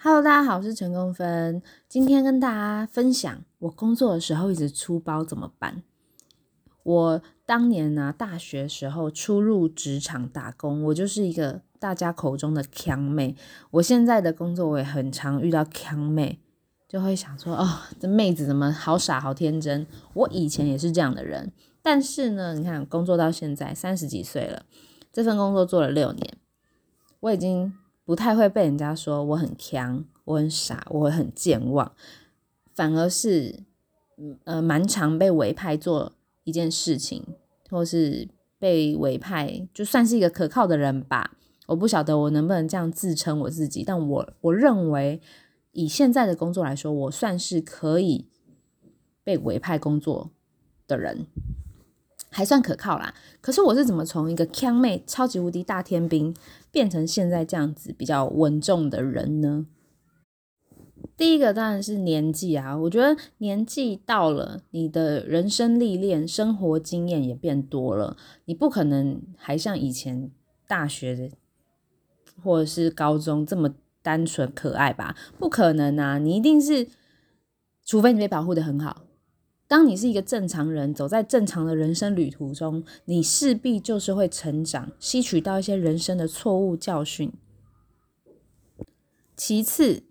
Hello，大家好，我是陈公芬。今天跟大家分享我工作的时候一直出包怎么办。我当年呢，大学时候初入职场打工，我就是一个大家口中的强妹。我现在的工作我也很常遇到强妹，就会想说，哦，这妹子怎么好傻好天真？我以前也是这样的人，但是呢，你看工作到现在三十几岁了，这份工作做了六年，我已经。不太会被人家说我很强，我很傻，我很健忘，反而是，呃，蛮常被委派做一件事情，或是被委派，就算是一个可靠的人吧。我不晓得我能不能这样自称我自己，但我我认为以现在的工作来说，我算是可以被委派工作的人。还算可靠啦，可是我是怎么从一个腔妹、超级无敌大天兵变成现在这样子比较稳重的人呢？第一个当然是年纪啊，我觉得年纪到了，你的人生历练、生活经验也变多了，你不可能还像以前大学的或者是高中这么单纯可爱吧？不可能啊，你一定是，除非你被保护的很好。当你是一个正常人，走在正常的人生旅途中，你势必就是会成长，吸取到一些人生的错误教训。其次，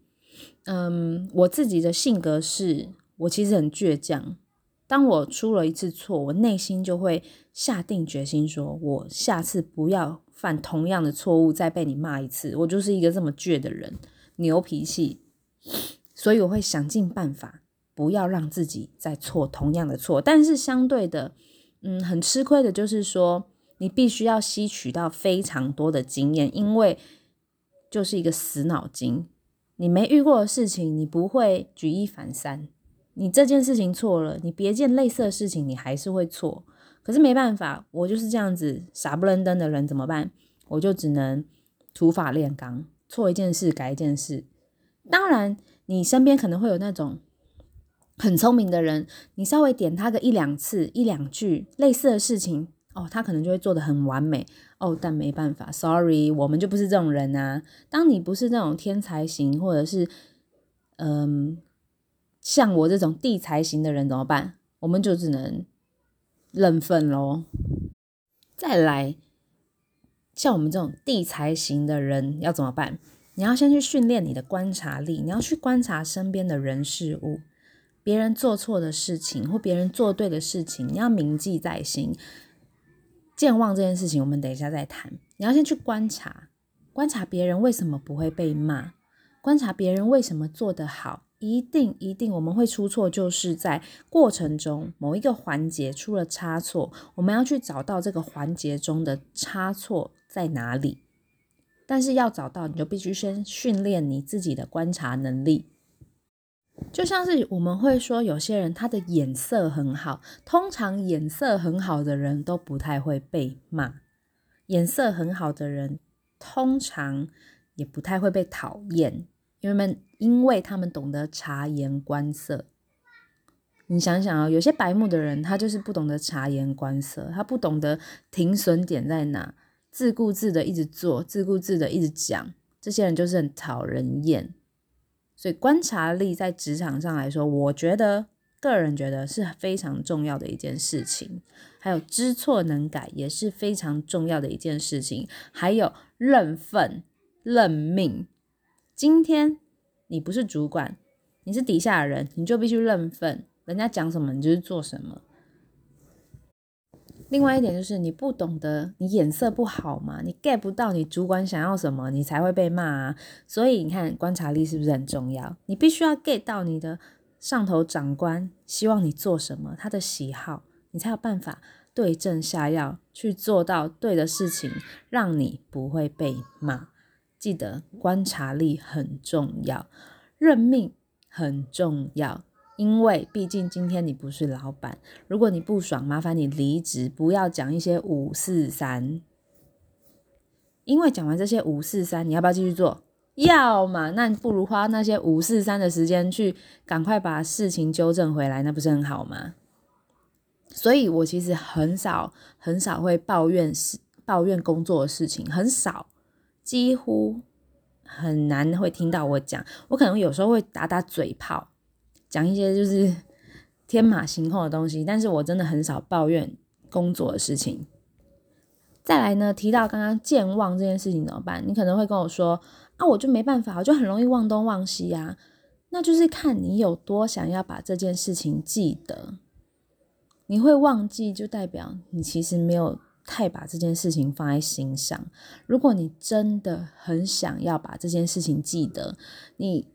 嗯，我自己的性格是，我其实很倔强。当我出了一次错，我内心就会下定决心，说我下次不要犯同样的错误，再被你骂一次。我就是一个这么倔的人，牛脾气，所以我会想尽办法。不要让自己再错同样的错，但是相对的，嗯，很吃亏的就是说，你必须要吸取到非常多的经验，因为就是一个死脑筋，你没遇过的事情，你不会举一反三。你这件事情错了，你别件类似的事情，你还是会错。可是没办法，我就是这样子傻不愣登的人，怎么办？我就只能土法炼钢，错一件事改一件事。当然，你身边可能会有那种。很聪明的人，你稍微点他个一两次、一两句类似的事情，哦，他可能就会做的很完美哦。但没办法，sorry，我们就不是这种人啊。当你不是那种天才型，或者是嗯，像我这种地才型的人怎么办？我们就只能认份喽。再来，像我们这种地才型的人要怎么办？你要先去训练你的观察力，你要去观察身边的人事物。别人做错的事情或别人做对的事情，你要铭记在心。健忘这件事情，我们等一下再谈。你要先去观察，观察别人为什么不会被骂，观察别人为什么做得好。一定一定，我们会出错，就是在过程中某一个环节出了差错，我们要去找到这个环节中的差错在哪里。但是要找到，你就必须先训练你自己的观察能力。就像是我们会说，有些人他的眼色很好，通常眼色很好的人都不太会被骂。眼色很好的人通常也不太会被讨厌，因为们因为他们懂得察言观色。你想想啊，有些白目的人，他就是不懂得察言观色，他不懂得停损点在哪，自顾自的一直做，自顾自的一直讲，这些人就是很讨人厌。所以观察力在职场上来说，我觉得个人觉得是非常重要的一件事情。还有知错能改也是非常重要的一件事情。还有认份认命。今天你不是主管，你是底下的人，你就必须认份，人家讲什么你就是做什么。另外一点就是你不懂得，你眼色不好嘛，你 get 不到你主管想要什么，你才会被骂啊。所以你看观察力是不是很重要？你必须要 get 到你的上头长官希望你做什么，他的喜好，你才有办法对症下药去做到对的事情，让你不会被骂。记得观察力很重要，认命很重要。因为毕竟今天你不是老板，如果你不爽，麻烦你离职，不要讲一些五四三。因为讲完这些五四三，你要不要继续做？要嘛，那不如花那些五四三的时间去赶快把事情纠正回来，那不是很好吗？所以我其实很少很少会抱怨事、抱怨工作的事情，很少，几乎。很难会听到我讲，我可能有时候会打打嘴炮，讲一些就是天马行空的东西，但是我真的很少抱怨工作的事情。再来呢，提到刚刚健忘这件事情怎么办？你可能会跟我说啊，我就没办法，我就很容易忘东忘西呀。那就是看你有多想要把这件事情记得。你会忘记，就代表你其实没有太把这件事情放在心上。如果你真的很想要把这件事情记得，你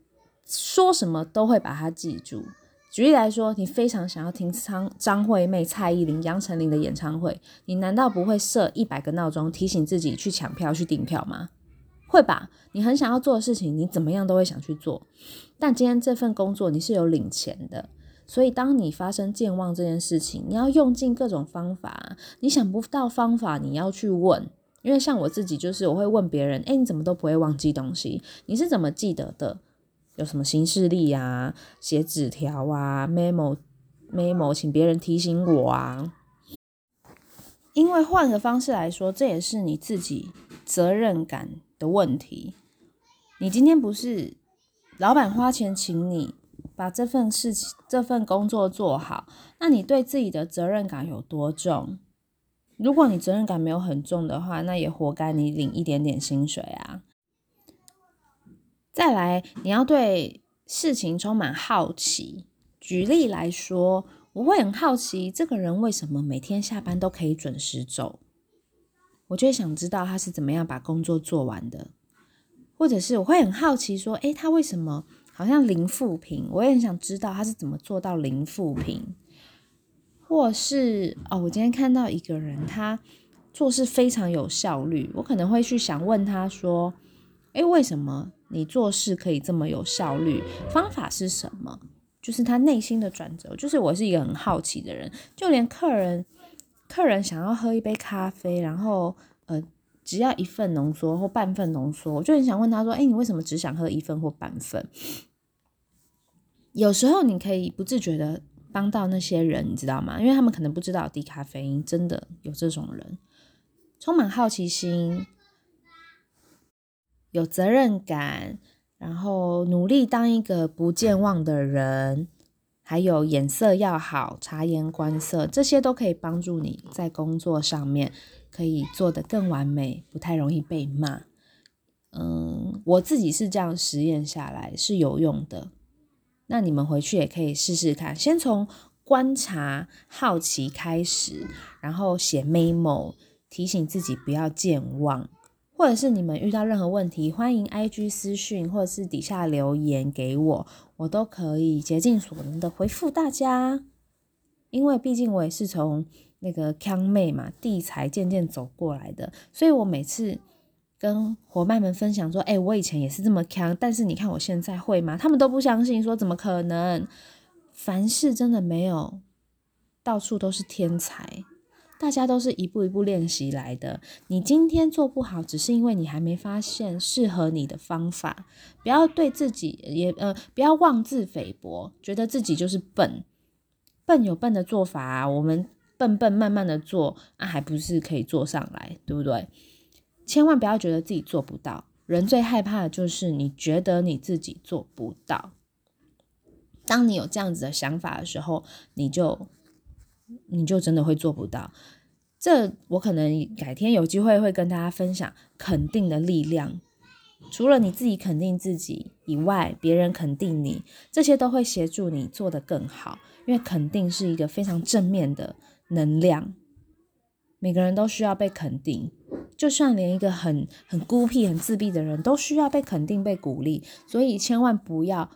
说什么都会把它记住。举例来说，你非常想要听张张惠妹、蔡依林、杨丞琳的演唱会，你难道不会设一百个闹钟提醒自己去抢票、去订票吗？会吧？你很想要做的事情，你怎么样都会想去做。但今天这份工作你是有领钱的。所以，当你发生健忘这件事情，你要用尽各种方法。你想不到方法，你要去问。因为像我自己，就是我会问别人：“哎，你怎么都不会忘记东西？你是怎么记得的？有什么行事历啊？写纸条啊？memo memo，请别人提醒我啊。”因为换个方式来说，这也是你自己责任感的问题。你今天不是老板花钱请你。把这份事情、这份工作做好，那你对自己的责任感有多重？如果你责任感没有很重的话，那也活该你领一点点薪水啊。再来，你要对事情充满好奇。举例来说，我会很好奇这个人为什么每天下班都可以准时走，我就会想知道他是怎么样把工作做完的，或者是我会很好奇说，诶，他为什么？好像零负评，我也很想知道他是怎么做到零负评，或是哦，我今天看到一个人，他做事非常有效率，我可能会去想问他说，诶，为什么你做事可以这么有效率？方法是什么？就是他内心的转折。就是我是一个很好奇的人，就连客人，客人想要喝一杯咖啡，然后呃。只要一份浓缩或半份浓缩，我就很想问他说：“哎，你为什么只想喝一份或半份？”有时候你可以不自觉的帮到那些人，你知道吗？因为他们可能不知道低咖啡因真的有这种人，充满好奇心，有责任感，然后努力当一个不健忘的人，还有眼色要好，察言观色，这些都可以帮助你在工作上面。可以做得更完美，不太容易被骂。嗯，我自己是这样实验下来是有用的。那你们回去也可以试试看，先从观察、好奇开始，然后写 memo 提醒自己不要健忘，或者是你们遇到任何问题，欢迎 IG 私讯或者是底下留言给我，我都可以竭尽所能的回复大家。因为毕竟我也是从。那个康妹嘛，地才渐渐走过来的，所以我每次跟伙伴们分享说，哎，我以前也是这么康，但是你看我现在会吗？他们都不相信，说怎么可能？凡事真的没有到处都是天才，大家都是一步一步练习来的。你今天做不好，只是因为你还没发现适合你的方法。不要对自己也呃，不要妄自菲薄，觉得自己就是笨，笨有笨的做法啊，我们。笨笨慢慢的做，那还不是可以做上来，对不对？千万不要觉得自己做不到。人最害怕的就是你觉得你自己做不到。当你有这样子的想法的时候，你就你就真的会做不到。这我可能改天有机会会跟大家分享肯定的力量。除了你自己肯定自己以外，别人肯定你，这些都会协助你做得更好。因为肯定是一个非常正面的。能量，每个人都需要被肯定，就算连一个很很孤僻、很自闭的人都需要被肯定、被鼓励。所以千万不要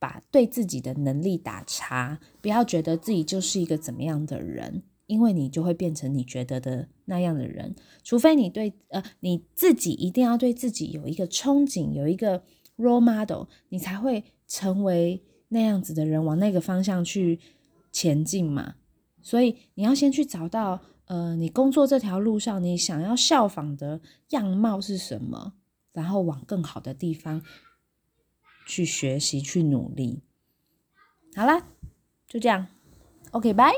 把对自己的能力打叉，不要觉得自己就是一个怎么样的人，因为你就会变成你觉得的那样的人。除非你对呃你自己一定要对自己有一个憧憬，有一个 role model，你才会成为那样子的人，往那个方向去前进嘛。所以你要先去找到，呃，你工作这条路上你想要效仿的样貌是什么，然后往更好的地方去学习、去努力。好啦，就这样，OK，拜。